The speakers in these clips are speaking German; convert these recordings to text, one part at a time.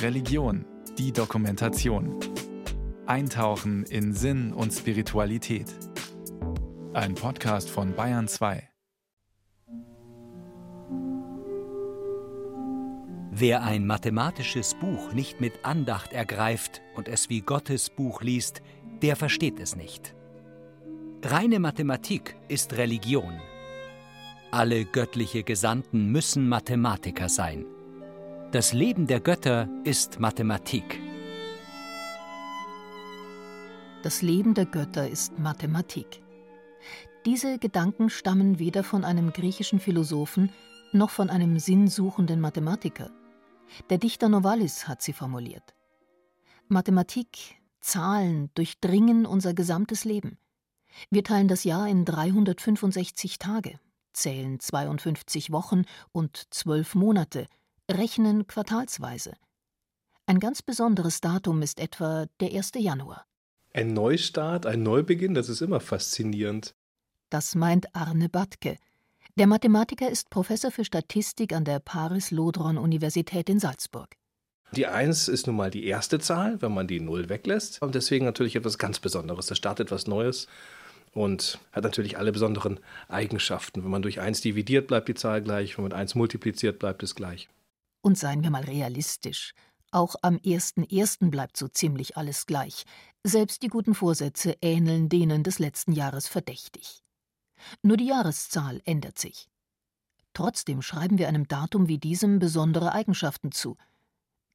Religion, die Dokumentation. Eintauchen in Sinn und Spiritualität. Ein Podcast von Bayern 2. Wer ein mathematisches Buch nicht mit Andacht ergreift und es wie Gottes Buch liest, der versteht es nicht. Reine Mathematik ist Religion. Alle göttliche Gesandten müssen Mathematiker sein. Das Leben der Götter ist Mathematik. Das Leben der Götter ist Mathematik. Diese Gedanken stammen weder von einem griechischen Philosophen noch von einem sinnsuchenden Mathematiker. Der Dichter Novalis hat sie formuliert. Mathematik, Zahlen durchdringen unser gesamtes Leben. Wir teilen das Jahr in 365 Tage, zählen 52 Wochen und 12 Monate, rechnen quartalsweise. Ein ganz besonderes Datum ist etwa der 1. Januar. Ein Neustart, ein Neubeginn, das ist immer faszinierend. Das meint Arne Batke. Der Mathematiker ist Professor für Statistik an der Paris-Lodron-Universität in Salzburg. Die 1 ist nun mal die erste Zahl, wenn man die 0 weglässt. Und deswegen natürlich etwas ganz Besonderes. Da startet etwas Neues und hat natürlich alle besonderen Eigenschaften. Wenn man durch 1 dividiert, bleibt die Zahl gleich. Wenn man 1 multipliziert, bleibt es gleich. Und seien wir mal realistisch. Auch am 1.1. bleibt so ziemlich alles gleich. Selbst die guten Vorsätze ähneln denen des letzten Jahres verdächtig. Nur die Jahreszahl ändert sich. Trotzdem schreiben wir einem Datum wie diesem besondere Eigenschaften zu.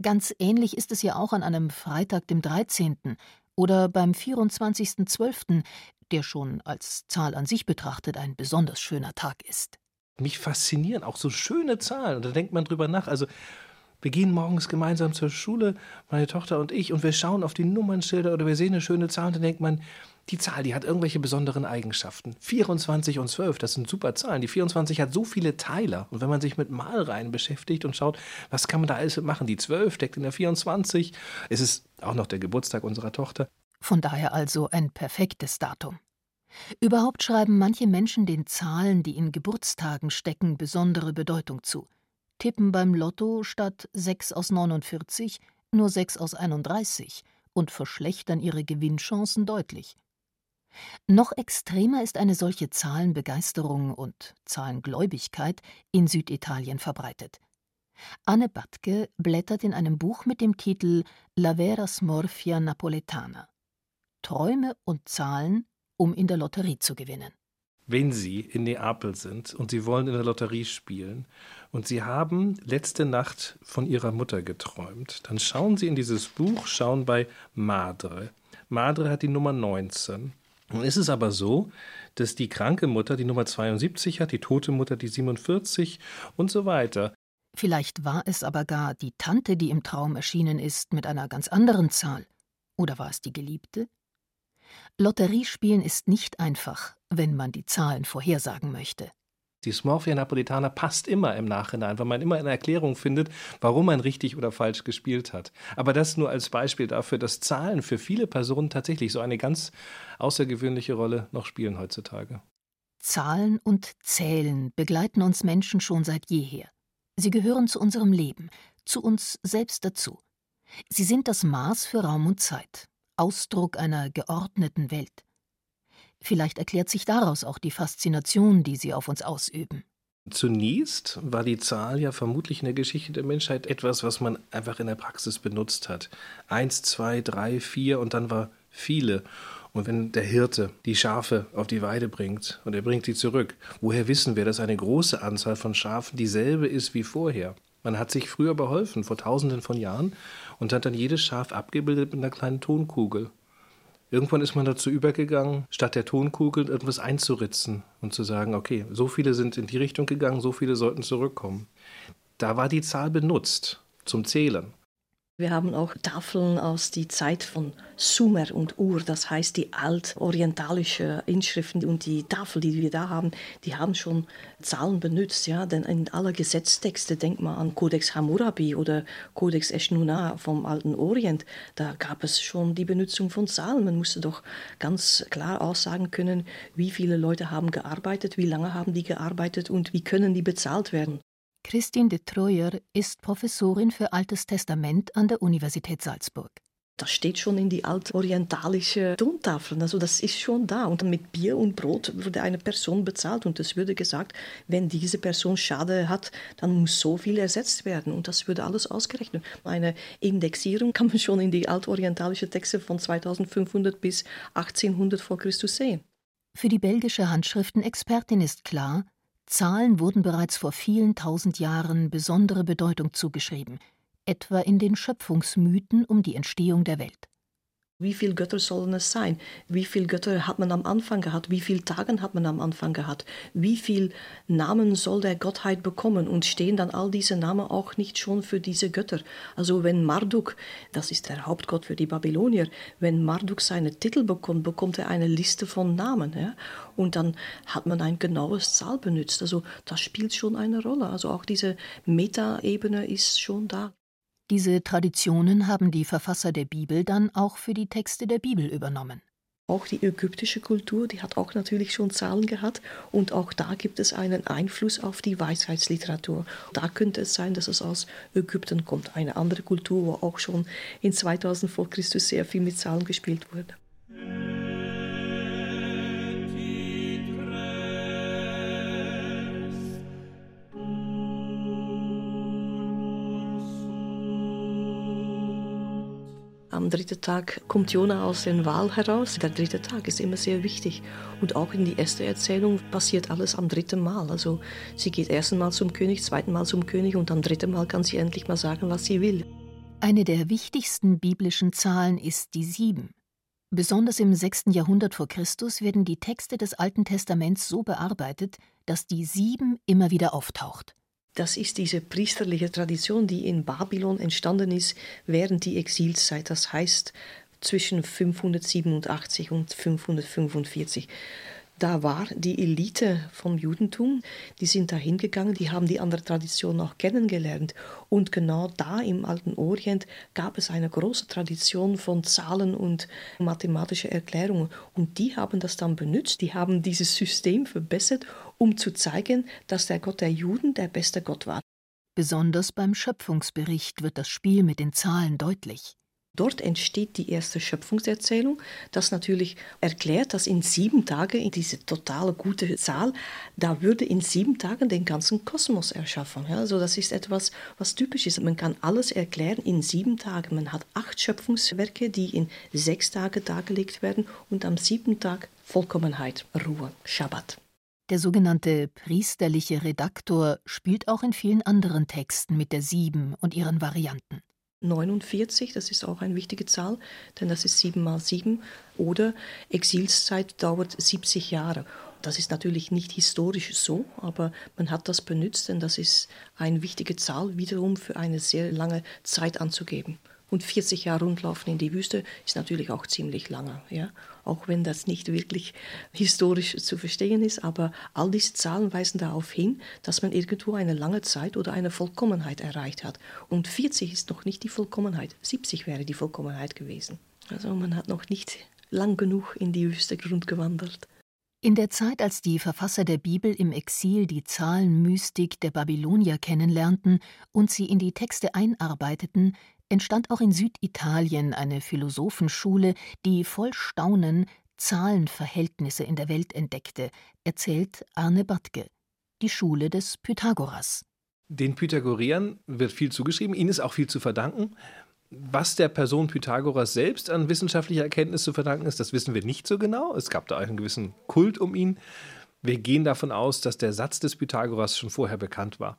Ganz ähnlich ist es ja auch an einem Freitag, dem 13. oder beim 24.12., der schon als Zahl an sich betrachtet ein besonders schöner Tag ist. Mich faszinieren auch so schöne Zahlen. Und da denkt man drüber nach. Also, wir gehen morgens gemeinsam zur Schule, meine Tochter und ich, und wir schauen auf die Nummernschilder oder wir sehen eine schöne Zahl und dann denkt man, die Zahl, die hat irgendwelche besonderen Eigenschaften. 24 und 12, das sind super Zahlen. Die 24 hat so viele Teiler. Und wenn man sich mit Malreihen beschäftigt und schaut, was kann man da alles machen? Die 12 steckt in der 24. Es ist auch noch der Geburtstag unserer Tochter. Von daher also ein perfektes Datum. Überhaupt schreiben manche Menschen den Zahlen, die in Geburtstagen stecken, besondere Bedeutung zu. Tippen beim Lotto statt 6 aus 49 nur 6 aus 31 und verschlechtern ihre Gewinnchancen deutlich. Noch extremer ist eine solche Zahlenbegeisterung und Zahlengläubigkeit in Süditalien verbreitet. Anne Batke blättert in einem Buch mit dem Titel La vera smorfia napoletana. Träume und Zahlen, um in der Lotterie zu gewinnen. Wenn Sie in Neapel sind und Sie wollen in der Lotterie spielen und Sie haben letzte Nacht von Ihrer Mutter geträumt, dann schauen Sie in dieses Buch, schauen bei Madre. Madre hat die Nummer 19. Nun ist es aber so, dass die kranke Mutter die Nummer 72 hat, die tote Mutter die 47 und so weiter. Vielleicht war es aber gar die Tante, die im Traum erschienen ist, mit einer ganz anderen Zahl. Oder war es die Geliebte? Lotteriespielen ist nicht einfach, wenn man die Zahlen vorhersagen möchte. Die Smorfia Napolitana passt immer im Nachhinein, weil man immer eine Erklärung findet, warum man richtig oder falsch gespielt hat. Aber das nur als Beispiel dafür, dass Zahlen für viele Personen tatsächlich so eine ganz außergewöhnliche Rolle noch spielen heutzutage. Zahlen und Zählen begleiten uns Menschen schon seit jeher. Sie gehören zu unserem Leben, zu uns selbst dazu. Sie sind das Maß für Raum und Zeit, Ausdruck einer geordneten Welt. Vielleicht erklärt sich daraus auch die Faszination, die sie auf uns ausüben. Zunächst war die Zahl ja vermutlich in der Geschichte der Menschheit etwas, was man einfach in der Praxis benutzt hat. Eins, zwei, drei, vier und dann war viele. Und wenn der Hirte die Schafe auf die Weide bringt und er bringt sie zurück, woher wissen wir, dass eine große Anzahl von Schafen dieselbe ist wie vorher? Man hat sich früher beholfen, vor tausenden von Jahren, und hat dann jedes Schaf abgebildet mit einer kleinen Tonkugel. Irgendwann ist man dazu übergegangen, statt der Tonkugel etwas einzuritzen und zu sagen, okay, so viele sind in die Richtung gegangen, so viele sollten zurückkommen. Da war die Zahl benutzt zum Zählen. Wir haben auch Tafeln aus der Zeit von Sumer und Ur, das heißt die altorientalische Inschriften und die Tafel, die wir da haben, die haben schon Zahlen benutzt, ja, denn in alle Gesetztexte, denkt man an Codex Hammurabi oder Codex Eshnunna vom alten Orient, da gab es schon die Benutzung von Zahlen. Man musste doch ganz klar aussagen können, wie viele Leute haben gearbeitet, wie lange haben die gearbeitet und wie können die bezahlt werden. Christine de Troyer ist Professorin für Altes Testament an der Universität Salzburg. Das steht schon in die altorientalische Tontafeln. Also das ist schon da. Und mit Bier und Brot wurde eine Person bezahlt und es würde gesagt, wenn diese Person Schade hat, dann muss so viel ersetzt werden. Und das würde alles ausgerechnet. Eine Indexierung kann man schon in die altorientalische Texte von 2500 bis 1800 vor Christus sehen. Für die belgische Handschriftenexpertin ist klar, Zahlen wurden bereits vor vielen tausend Jahren besondere Bedeutung zugeschrieben – etwa in den Schöpfungsmythen um die Entstehung der Welt. Wie viele Götter sollen es sein? Wie viele Götter hat man am Anfang gehabt? Wie viele Tage hat man am Anfang gehabt? Wie viele Namen soll der Gottheit bekommen? Und stehen dann all diese Namen auch nicht schon für diese Götter? Also wenn Marduk, das ist der Hauptgott für die Babylonier, wenn Marduk seine Titel bekommt, bekommt er eine Liste von Namen. Ja? Und dann hat man ein genaues Zahl benutzt. Also das spielt schon eine Rolle. Also auch diese Metaebene ist schon da. Diese Traditionen haben die Verfasser der Bibel dann auch für die Texte der Bibel übernommen. Auch die ägyptische Kultur, die hat auch natürlich schon Zahlen gehabt und auch da gibt es einen Einfluss auf die Weisheitsliteratur. Da könnte es sein, dass es aus Ägypten kommt, eine andere Kultur, wo auch schon in 2000 vor Christus sehr viel mit Zahlen gespielt wurde. Am dritten Tag kommt Jona aus dem Wal heraus. Der dritte Tag ist immer sehr wichtig. Und auch in die erste Erzählung passiert alles am dritten Mal. Also sie geht ersten Mal zum König, zweiten Mal zum König und am dritten Mal kann sie endlich mal sagen, was sie will. Eine der wichtigsten biblischen Zahlen ist die Sieben. Besonders im 6. Jahrhundert vor Christus werden die Texte des Alten Testaments so bearbeitet, dass die Sieben immer wieder auftaucht. Das ist diese priesterliche Tradition, die in Babylon entstanden ist während die Exilszeit, das heißt zwischen 587 und 545 da war die Elite vom Judentum, die sind da hingegangen, die haben die andere Tradition auch kennengelernt. Und genau da im alten Orient gab es eine große Tradition von Zahlen und mathematische Erklärungen. Und die haben das dann benutzt, die haben dieses System verbessert, um zu zeigen, dass der Gott der Juden der beste Gott war. Besonders beim Schöpfungsbericht wird das Spiel mit den Zahlen deutlich. Dort entsteht die erste Schöpfungserzählung, das natürlich erklärt, dass in sieben Tagen, in diese totale gute Zahl, da würde in sieben Tagen den ganzen Kosmos erschaffen. Also das ist etwas, was typisch ist. Man kann alles erklären in sieben Tagen. Man hat acht Schöpfungswerke, die in sechs Tagen dargelegt werden und am siebten Tag Vollkommenheit, Ruhe, Schabbat. Der sogenannte priesterliche Redaktor spielt auch in vielen anderen Texten mit der Sieben und ihren Varianten. 49, das ist auch eine wichtige Zahl, denn das ist 7 mal 7. Oder Exilszeit dauert 70 Jahre. Das ist natürlich nicht historisch so, aber man hat das benutzt, denn das ist eine wichtige Zahl wiederum für eine sehr lange Zeit anzugeben. Und 40 Jahre rundlaufen in die Wüste ist natürlich auch ziemlich lange, ja. Auch wenn das nicht wirklich historisch zu verstehen ist, aber all diese Zahlen weisen darauf hin, dass man irgendwo eine lange Zeit oder eine Vollkommenheit erreicht hat. Und 40 ist noch nicht die Vollkommenheit, 70 wäre die Vollkommenheit gewesen. Also man hat noch nicht lang genug in die Wüste gewandert. In der Zeit, als die Verfasser der Bibel im Exil die Zahlenmystik der Babylonier kennenlernten und sie in die Texte einarbeiteten, entstand auch in Süditalien eine Philosophenschule, die voll Staunen Zahlenverhältnisse in der Welt entdeckte, erzählt Arne Badke. Die Schule des Pythagoras. Den Pythagoreern wird viel zugeschrieben, ihnen ist auch viel zu verdanken. Was der Person Pythagoras selbst an wissenschaftlicher Erkenntnis zu verdanken ist, das wissen wir nicht so genau. Es gab da einen gewissen Kult um ihn. Wir gehen davon aus, dass der Satz des Pythagoras schon vorher bekannt war.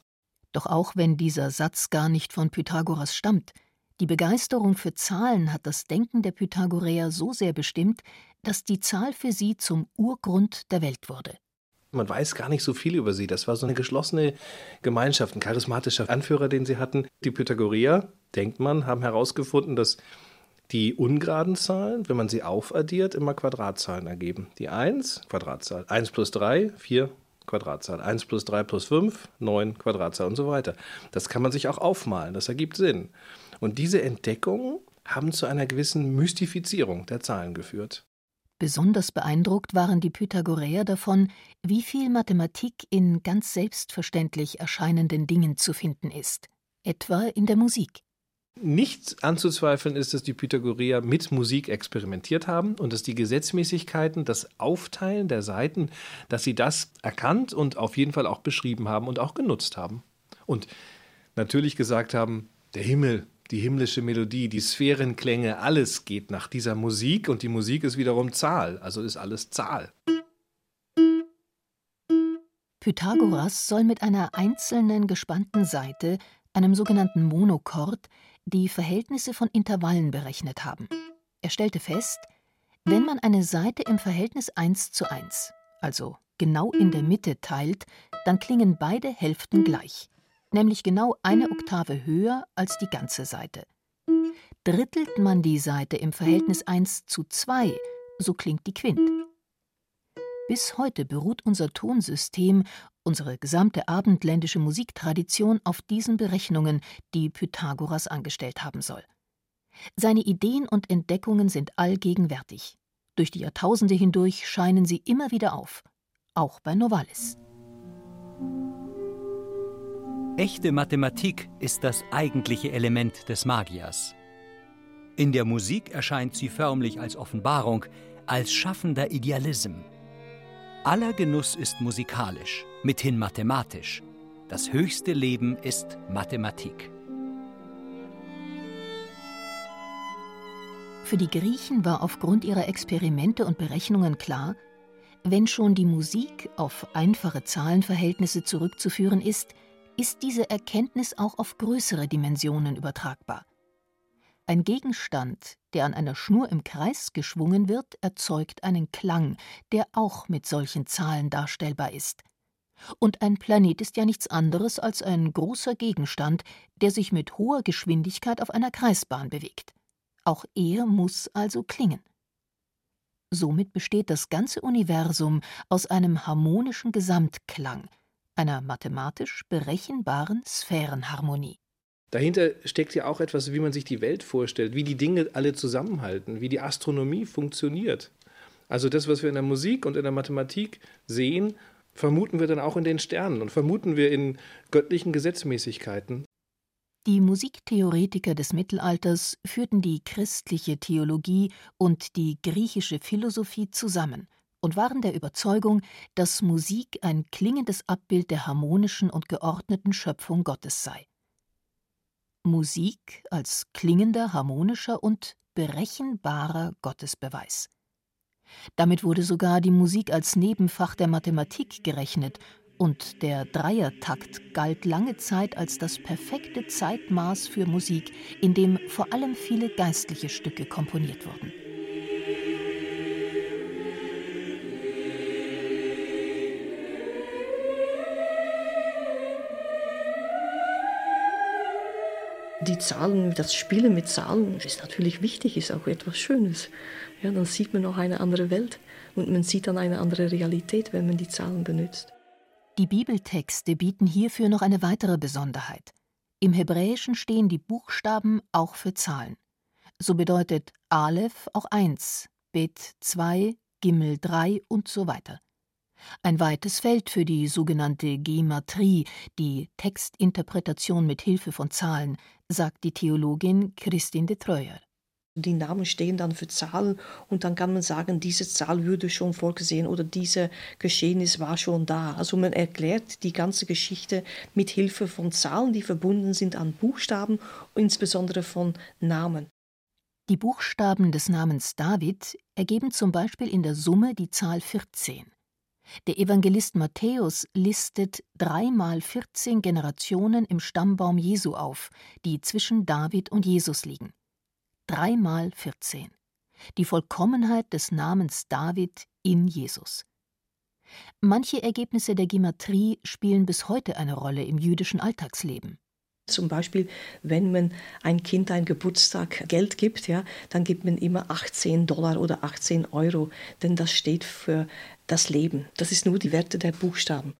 Doch auch wenn dieser Satz gar nicht von Pythagoras stammt, die Begeisterung für Zahlen hat das Denken der Pythagoreer so sehr bestimmt, dass die Zahl für sie zum Urgrund der Welt wurde. Man weiß gar nicht so viel über sie. Das war so eine geschlossene Gemeinschaft, ein charismatischer Anführer, den sie hatten. Die Pythagoreer, denkt man, haben herausgefunden, dass die ungeraden Zahlen, wenn man sie aufaddiert, immer Quadratzahlen ergeben. Die 1, Quadratzahl. 1 plus 3, 4, Quadratzahl. 1 plus 3 plus 5, 9 Quadratzahl und so weiter. Das kann man sich auch aufmalen, das ergibt Sinn. Und diese Entdeckungen haben zu einer gewissen Mystifizierung der Zahlen geführt. Besonders beeindruckt waren die Pythagoreer davon, wie viel Mathematik in ganz selbstverständlich erscheinenden Dingen zu finden ist, etwa in der Musik. Nicht anzuzweifeln ist, dass die Pythagoreer mit Musik experimentiert haben und dass die Gesetzmäßigkeiten, das Aufteilen der Seiten, dass sie das erkannt und auf jeden Fall auch beschrieben haben und auch genutzt haben. Und natürlich gesagt haben, der Himmel, die himmlische Melodie, die Sphärenklänge, alles geht nach dieser Musik und die Musik ist wiederum Zahl, also ist alles Zahl. Pythagoras soll mit einer einzelnen gespannten Seite, einem sogenannten Monochord, die Verhältnisse von Intervallen berechnet haben. Er stellte fest, wenn man eine Seite im Verhältnis 1 zu 1, also genau in der Mitte teilt, dann klingen beide Hälften gleich nämlich genau eine Oktave höher als die ganze Seite. Drittelt man die Seite im Verhältnis 1 zu 2, so klingt die Quint. Bis heute beruht unser Tonsystem, unsere gesamte abendländische Musiktradition auf diesen Berechnungen, die Pythagoras angestellt haben soll. Seine Ideen und Entdeckungen sind allgegenwärtig. Durch die Jahrtausende hindurch scheinen sie immer wieder auf, auch bei Novalis. Echte Mathematik ist das eigentliche Element des Magiers. In der Musik erscheint sie förmlich als Offenbarung, als schaffender Idealism. Aller Genuss ist musikalisch, mithin mathematisch. Das höchste Leben ist Mathematik. Für die Griechen war aufgrund ihrer Experimente und Berechnungen klar, wenn schon die Musik auf einfache Zahlenverhältnisse zurückzuführen ist, ist diese Erkenntnis auch auf größere Dimensionen übertragbar. Ein Gegenstand, der an einer Schnur im Kreis geschwungen wird, erzeugt einen Klang, der auch mit solchen Zahlen darstellbar ist. Und ein Planet ist ja nichts anderes als ein großer Gegenstand, der sich mit hoher Geschwindigkeit auf einer Kreisbahn bewegt. Auch er muss also klingen. Somit besteht das ganze Universum aus einem harmonischen Gesamtklang, einer mathematisch berechenbaren Sphärenharmonie. Dahinter steckt ja auch etwas, wie man sich die Welt vorstellt, wie die Dinge alle zusammenhalten, wie die Astronomie funktioniert. Also das, was wir in der Musik und in der Mathematik sehen, vermuten wir dann auch in den Sternen und vermuten wir in göttlichen Gesetzmäßigkeiten. Die Musiktheoretiker des Mittelalters führten die christliche Theologie und die griechische Philosophie zusammen und waren der Überzeugung, dass Musik ein klingendes Abbild der harmonischen und geordneten Schöpfung Gottes sei. Musik als klingender, harmonischer und berechenbarer Gottesbeweis. Damit wurde sogar die Musik als Nebenfach der Mathematik gerechnet und der Dreiertakt galt lange Zeit als das perfekte Zeitmaß für Musik, in dem vor allem viele geistliche Stücke komponiert wurden. Die Zahlen, das Spielen mit Zahlen ist natürlich wichtig, ist auch etwas Schönes. Ja, dann sieht man auch eine andere Welt und man sieht dann eine andere Realität, wenn man die Zahlen benutzt. Die Bibeltexte bieten hierfür noch eine weitere Besonderheit. Im Hebräischen stehen die Buchstaben auch für Zahlen. So bedeutet Aleph auch 1, Bet 2, Gimel 3 und so weiter. Ein weites Feld für die sogenannte Gematrie, die Textinterpretation mit Hilfe von Zahlen, sagt die Theologin Christine de Treuer. Die Namen stehen dann für Zahlen und dann kann man sagen, diese Zahl würde schon vorgesehen oder diese Geschehnis war schon da. Also man erklärt die ganze Geschichte mit Hilfe von Zahlen, die verbunden sind an Buchstaben, insbesondere von Namen. Die Buchstaben des Namens David ergeben zum Beispiel in der Summe die Zahl 14. Der Evangelist Matthäus listet dreimal 14 Generationen im Stammbaum Jesu auf, die zwischen David und Jesus liegen. Dreimal 14. Die Vollkommenheit des Namens David in Jesus. Manche Ergebnisse der Gematrie spielen bis heute eine Rolle im jüdischen Alltagsleben. Zum Beispiel, wenn man ein Kind ein Geburtstag Geld gibt, ja, dann gibt man immer 18 Dollar oder 18 Euro, denn das steht für das Leben. Das ist nur die Werte der Buchstaben.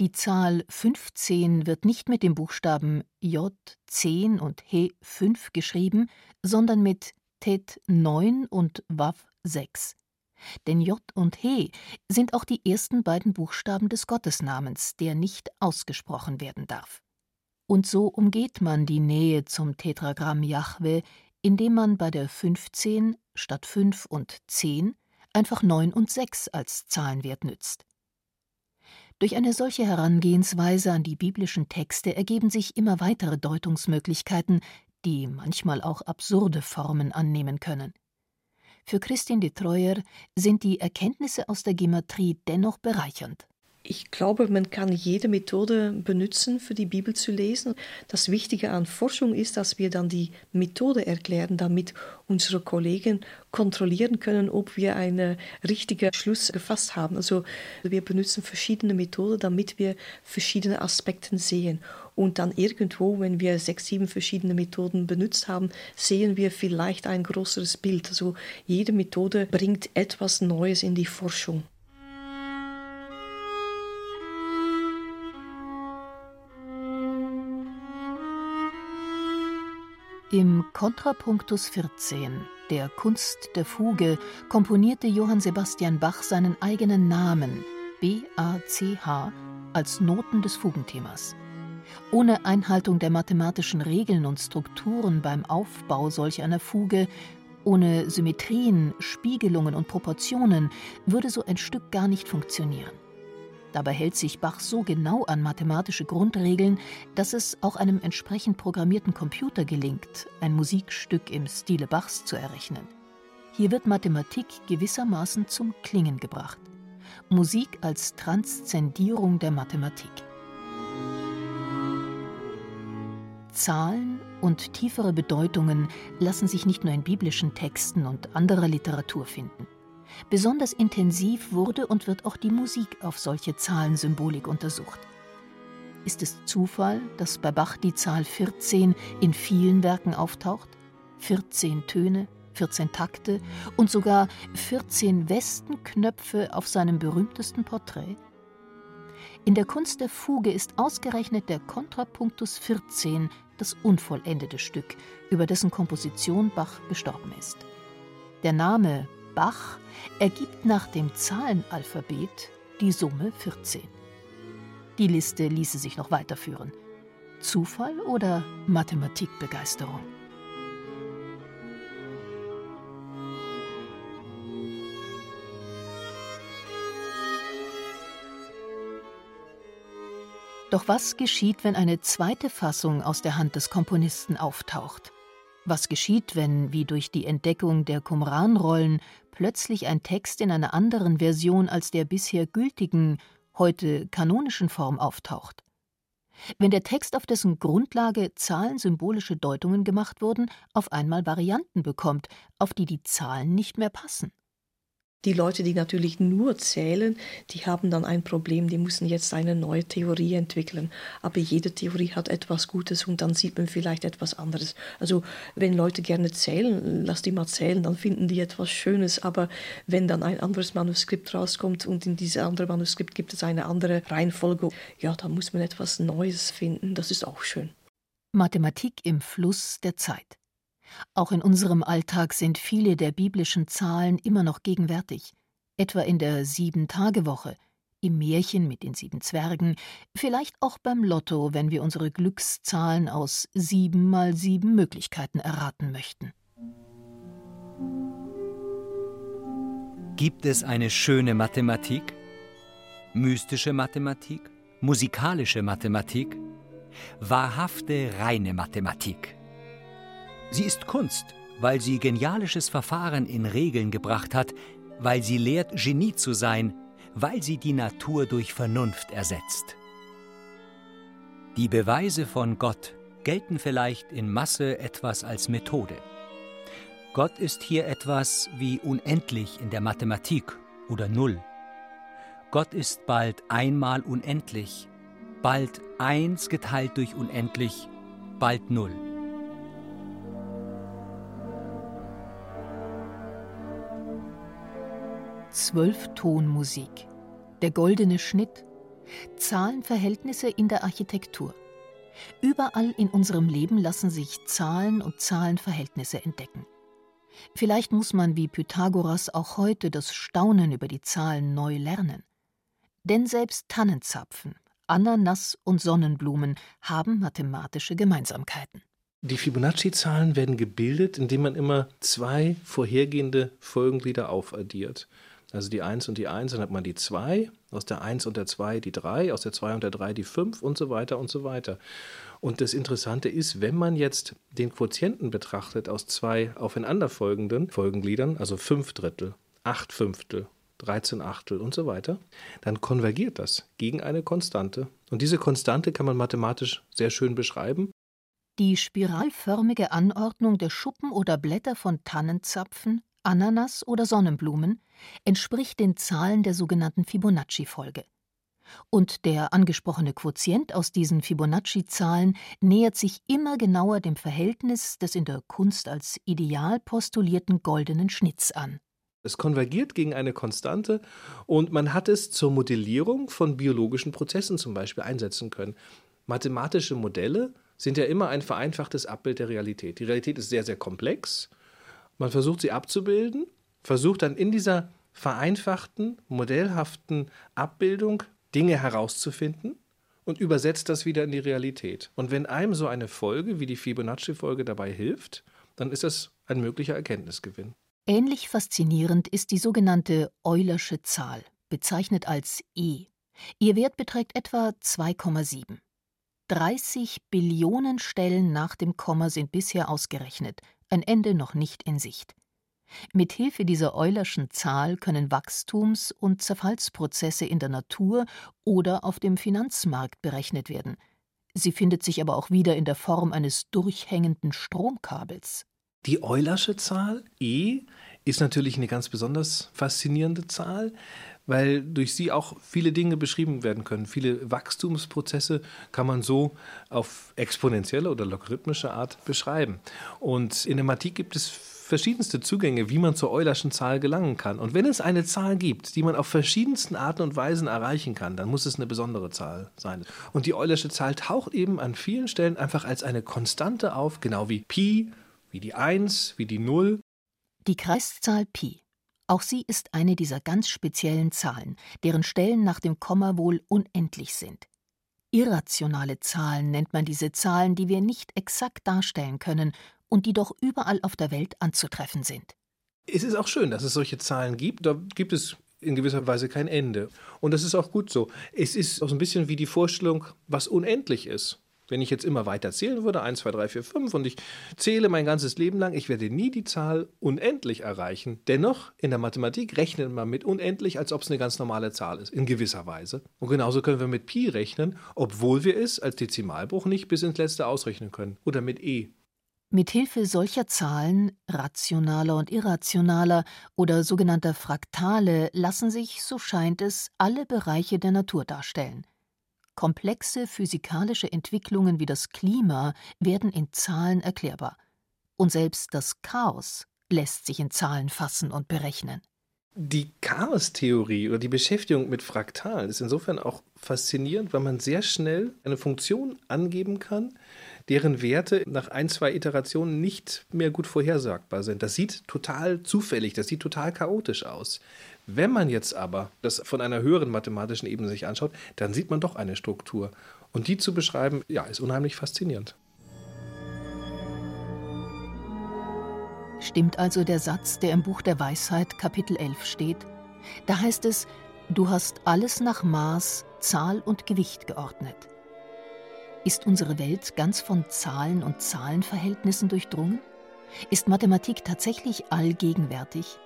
Die Zahl 15 wird nicht mit dem Buchstaben J 10 und He 5 geschrieben, sondern mit Tet 9 und Wav 6. Denn J und He sind auch die ersten beiden Buchstaben des Gottesnamens, der nicht ausgesprochen werden darf. Und so umgeht man die Nähe zum Tetragramm Jahwe, indem man bei der 15 statt 5 und 10 einfach 9 und 6 als Zahlenwert nützt. Durch eine solche Herangehensweise an die biblischen Texte ergeben sich immer weitere Deutungsmöglichkeiten, die manchmal auch absurde Formen annehmen können. Für Christine de Treuer sind die Erkenntnisse aus der Gematrie dennoch bereichernd. Ich glaube, man kann jede Methode benutzen, für die Bibel zu lesen. Das Wichtige an Forschung ist, dass wir dann die Methode erklären, damit unsere Kollegen kontrollieren können, ob wir einen richtigen Schluss gefasst haben. Also wir benutzen verschiedene Methoden, damit wir verschiedene Aspekte sehen. Und dann irgendwo, wenn wir sechs, sieben verschiedene Methoden benutzt haben, sehen wir vielleicht ein größeres Bild. Also jede Methode bringt etwas Neues in die Forschung. Im Kontrapunktus 14, der Kunst der Fuge, komponierte Johann Sebastian Bach seinen eigenen Namen, B-A-C-H, als Noten des Fugenthemas. Ohne Einhaltung der mathematischen Regeln und Strukturen beim Aufbau solch einer Fuge, ohne Symmetrien, Spiegelungen und Proportionen, würde so ein Stück gar nicht funktionieren. Dabei hält sich Bach so genau an mathematische Grundregeln, dass es auch einem entsprechend programmierten Computer gelingt, ein Musikstück im Stile Bachs zu errechnen. Hier wird Mathematik gewissermaßen zum Klingen gebracht. Musik als Transzendierung der Mathematik. Zahlen und tiefere Bedeutungen lassen sich nicht nur in biblischen Texten und anderer Literatur finden. Besonders intensiv wurde und wird auch die Musik auf solche Zahlensymbolik untersucht. Ist es Zufall, dass bei Bach die Zahl 14 in vielen Werken auftaucht? 14 Töne, 14 Takte und sogar 14 Westenknöpfe auf seinem berühmtesten Porträt? In der Kunst der Fuge ist ausgerechnet der Kontrapunktus 14 das unvollendete Stück, über dessen Komposition Bach gestorben ist. Der Name Bach ergibt nach dem Zahlenalphabet die Summe 14. Die Liste ließe sich noch weiterführen. Zufall oder Mathematikbegeisterung? Doch was geschieht, wenn eine zweite Fassung aus der Hand des Komponisten auftaucht? Was geschieht, wenn, wie durch die Entdeckung der Qumran-Rollen, plötzlich ein Text in einer anderen Version als der bisher gültigen, heute kanonischen Form auftaucht? Wenn der Text, auf dessen Grundlage zahlensymbolische Deutungen gemacht wurden, auf einmal Varianten bekommt, auf die die Zahlen nicht mehr passen? Die Leute, die natürlich nur zählen, die haben dann ein Problem, die müssen jetzt eine neue Theorie entwickeln. Aber jede Theorie hat etwas Gutes und dann sieht man vielleicht etwas anderes. Also wenn Leute gerne zählen, lass die mal zählen, dann finden die etwas Schönes. Aber wenn dann ein anderes Manuskript rauskommt und in diesem anderen Manuskript gibt es eine andere Reihenfolge, ja, dann muss man etwas Neues finden. Das ist auch schön. Mathematik im Fluss der Zeit. Auch in unserem Alltag sind viele der biblischen Zahlen immer noch gegenwärtig, etwa in der Sieben-Tage-Woche, im Märchen mit den sieben Zwergen, vielleicht auch beim Lotto, wenn wir unsere Glückszahlen aus sieben mal sieben Möglichkeiten erraten möchten. Gibt es eine schöne Mathematik? Mystische Mathematik? Musikalische Mathematik? Wahrhafte reine Mathematik? Sie ist Kunst, weil sie genialisches Verfahren in Regeln gebracht hat, weil sie lehrt, Genie zu sein, weil sie die Natur durch Vernunft ersetzt. Die Beweise von Gott gelten vielleicht in Masse etwas als Methode. Gott ist hier etwas wie unendlich in der Mathematik oder Null. Gott ist bald einmal unendlich, bald eins geteilt durch unendlich, bald Null. Zwölftonmusik, der goldene Schnitt, Zahlenverhältnisse in der Architektur. Überall in unserem Leben lassen sich Zahlen und Zahlenverhältnisse entdecken. Vielleicht muss man wie Pythagoras auch heute das Staunen über die Zahlen neu lernen. Denn selbst Tannenzapfen, Ananas und Sonnenblumen haben mathematische Gemeinsamkeiten. Die Fibonacci-Zahlen werden gebildet, indem man immer zwei vorhergehende Folgenglieder aufaddiert. Also die 1 und die 1, dann hat man die 2, aus der 1 und der 2 die 3, aus der 2 und der 3 die 5 und so weiter und so weiter. Und das Interessante ist, wenn man jetzt den Quotienten betrachtet aus zwei aufeinanderfolgenden Folgengliedern, also 5 Drittel, 8 Fünftel, 13 Achtel und so weiter, dann konvergiert das gegen eine Konstante. Und diese Konstante kann man mathematisch sehr schön beschreiben. Die spiralförmige Anordnung der Schuppen oder Blätter von Tannenzapfen, Ananas oder Sonnenblumen entspricht den Zahlen der sogenannten Fibonacci-Folge. Und der angesprochene Quotient aus diesen Fibonacci-Zahlen nähert sich immer genauer dem Verhältnis des in der Kunst als Ideal postulierten goldenen Schnitts an. Es konvergiert gegen eine Konstante und man hat es zur Modellierung von biologischen Prozessen zum Beispiel einsetzen können. Mathematische Modelle sind ja immer ein vereinfachtes Abbild der Realität. Die Realität ist sehr, sehr komplex. Man versucht sie abzubilden, versucht dann in dieser vereinfachten, modellhaften Abbildung Dinge herauszufinden und übersetzt das wieder in die Realität. Und wenn einem so eine Folge wie die Fibonacci-Folge dabei hilft, dann ist das ein möglicher Erkenntnisgewinn. Ähnlich faszinierend ist die sogenannte Eulersche Zahl, bezeichnet als E. Ihr Wert beträgt etwa 2,7. 30 Billionen Stellen nach dem Komma sind bisher ausgerechnet, ein Ende noch nicht in Sicht. Mit Hilfe dieser Eulerschen Zahl können Wachstums- und Zerfallsprozesse in der Natur oder auf dem Finanzmarkt berechnet werden. Sie findet sich aber auch wieder in der Form eines durchhängenden Stromkabels. Die Eulersche Zahl E ist natürlich eine ganz besonders faszinierende Zahl, weil durch sie auch viele Dinge beschrieben werden können. Viele Wachstumsprozesse kann man so auf exponentielle oder logarithmische Art beschreiben. Und in der Mathematik gibt es verschiedenste Zugänge, wie man zur Eulerschen Zahl gelangen kann. Und wenn es eine Zahl gibt, die man auf verschiedensten Arten und Weisen erreichen kann, dann muss es eine besondere Zahl sein. Und die Eulersche Zahl taucht eben an vielen Stellen einfach als eine Konstante auf, genau wie Pi, wie die 1, wie die 0. Die Kreiszahl Pi auch sie ist eine dieser ganz speziellen Zahlen, deren Stellen nach dem Komma wohl unendlich sind. Irrationale Zahlen nennt man diese Zahlen, die wir nicht exakt darstellen können und die doch überall auf der Welt anzutreffen sind. Es ist auch schön, dass es solche Zahlen gibt. Da gibt es in gewisser Weise kein Ende. Und das ist auch gut so. Es ist auch so ein bisschen wie die Vorstellung, was unendlich ist. Wenn ich jetzt immer weiter zählen würde, 1, 2, 3, 4, 5, und ich zähle mein ganzes Leben lang, ich werde nie die Zahl unendlich erreichen. Dennoch, in der Mathematik rechnet man mit unendlich, als ob es eine ganz normale Zahl ist, in gewisser Weise. Und genauso können wir mit Pi rechnen, obwohl wir es als Dezimalbruch nicht bis ins Letzte ausrechnen können. Oder mit E. Mit Hilfe solcher Zahlen, rationaler und irrationaler oder sogenannter Fraktale, lassen sich, so scheint es, alle Bereiche der Natur darstellen. Komplexe physikalische Entwicklungen wie das Klima werden in Zahlen erklärbar. Und selbst das Chaos lässt sich in Zahlen fassen und berechnen. Die Chaostheorie oder die Beschäftigung mit Fraktalen ist insofern auch faszinierend, weil man sehr schnell eine Funktion angeben kann, deren Werte nach ein, zwei Iterationen nicht mehr gut vorhersagbar sind. Das sieht total zufällig, das sieht total chaotisch aus. Wenn man jetzt aber das von einer höheren mathematischen Ebene sich anschaut, dann sieht man doch eine Struktur. Und die zu beschreiben, ja, ist unheimlich faszinierend. Stimmt also der Satz, der im Buch der Weisheit Kapitel 11 steht? Da heißt es, du hast alles nach Maß, Zahl und Gewicht geordnet. Ist unsere Welt ganz von Zahlen und Zahlenverhältnissen durchdrungen? Ist Mathematik tatsächlich allgegenwärtig?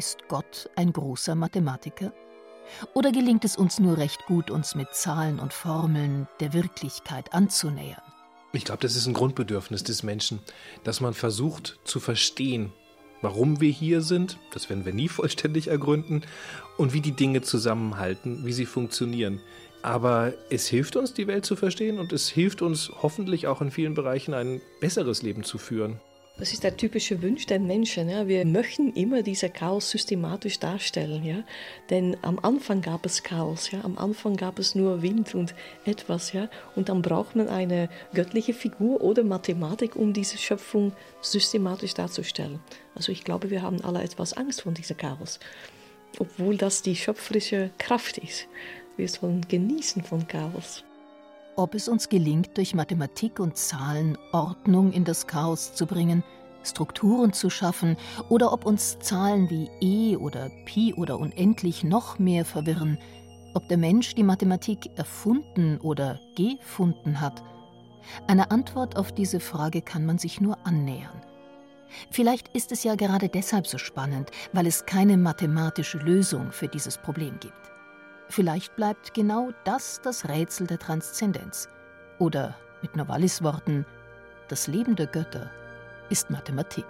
Ist Gott ein großer Mathematiker? Oder gelingt es uns nur recht gut, uns mit Zahlen und Formeln der Wirklichkeit anzunähern? Ich glaube, das ist ein Grundbedürfnis des Menschen, dass man versucht zu verstehen, warum wir hier sind, das werden wir nie vollständig ergründen, und wie die Dinge zusammenhalten, wie sie funktionieren. Aber es hilft uns, die Welt zu verstehen und es hilft uns hoffentlich auch in vielen Bereichen ein besseres Leben zu führen. Das ist der typische Wunsch der Menschen. Ja. Wir möchten immer dieses Chaos systematisch darstellen. Ja. Denn am Anfang gab es Chaos. Ja. Am Anfang gab es nur Wind und etwas. Ja. Und dann braucht man eine göttliche Figur oder Mathematik, um diese Schöpfung systematisch darzustellen. Also ich glaube, wir haben alle etwas Angst vor diesem Chaos. Obwohl das die schöpferische Kraft ist. Wir sollen genießen von Chaos. Ob es uns gelingt, durch Mathematik und Zahlen Ordnung in das Chaos zu bringen, Strukturen zu schaffen, oder ob uns Zahlen wie e oder pi oder unendlich noch mehr verwirren, ob der Mensch die Mathematik erfunden oder gefunden hat. Eine Antwort auf diese Frage kann man sich nur annähern. Vielleicht ist es ja gerade deshalb so spannend, weil es keine mathematische Lösung für dieses Problem gibt. Vielleicht bleibt genau das das Rätsel der Transzendenz. Oder mit Novalis Worten, das Leben der Götter ist Mathematik.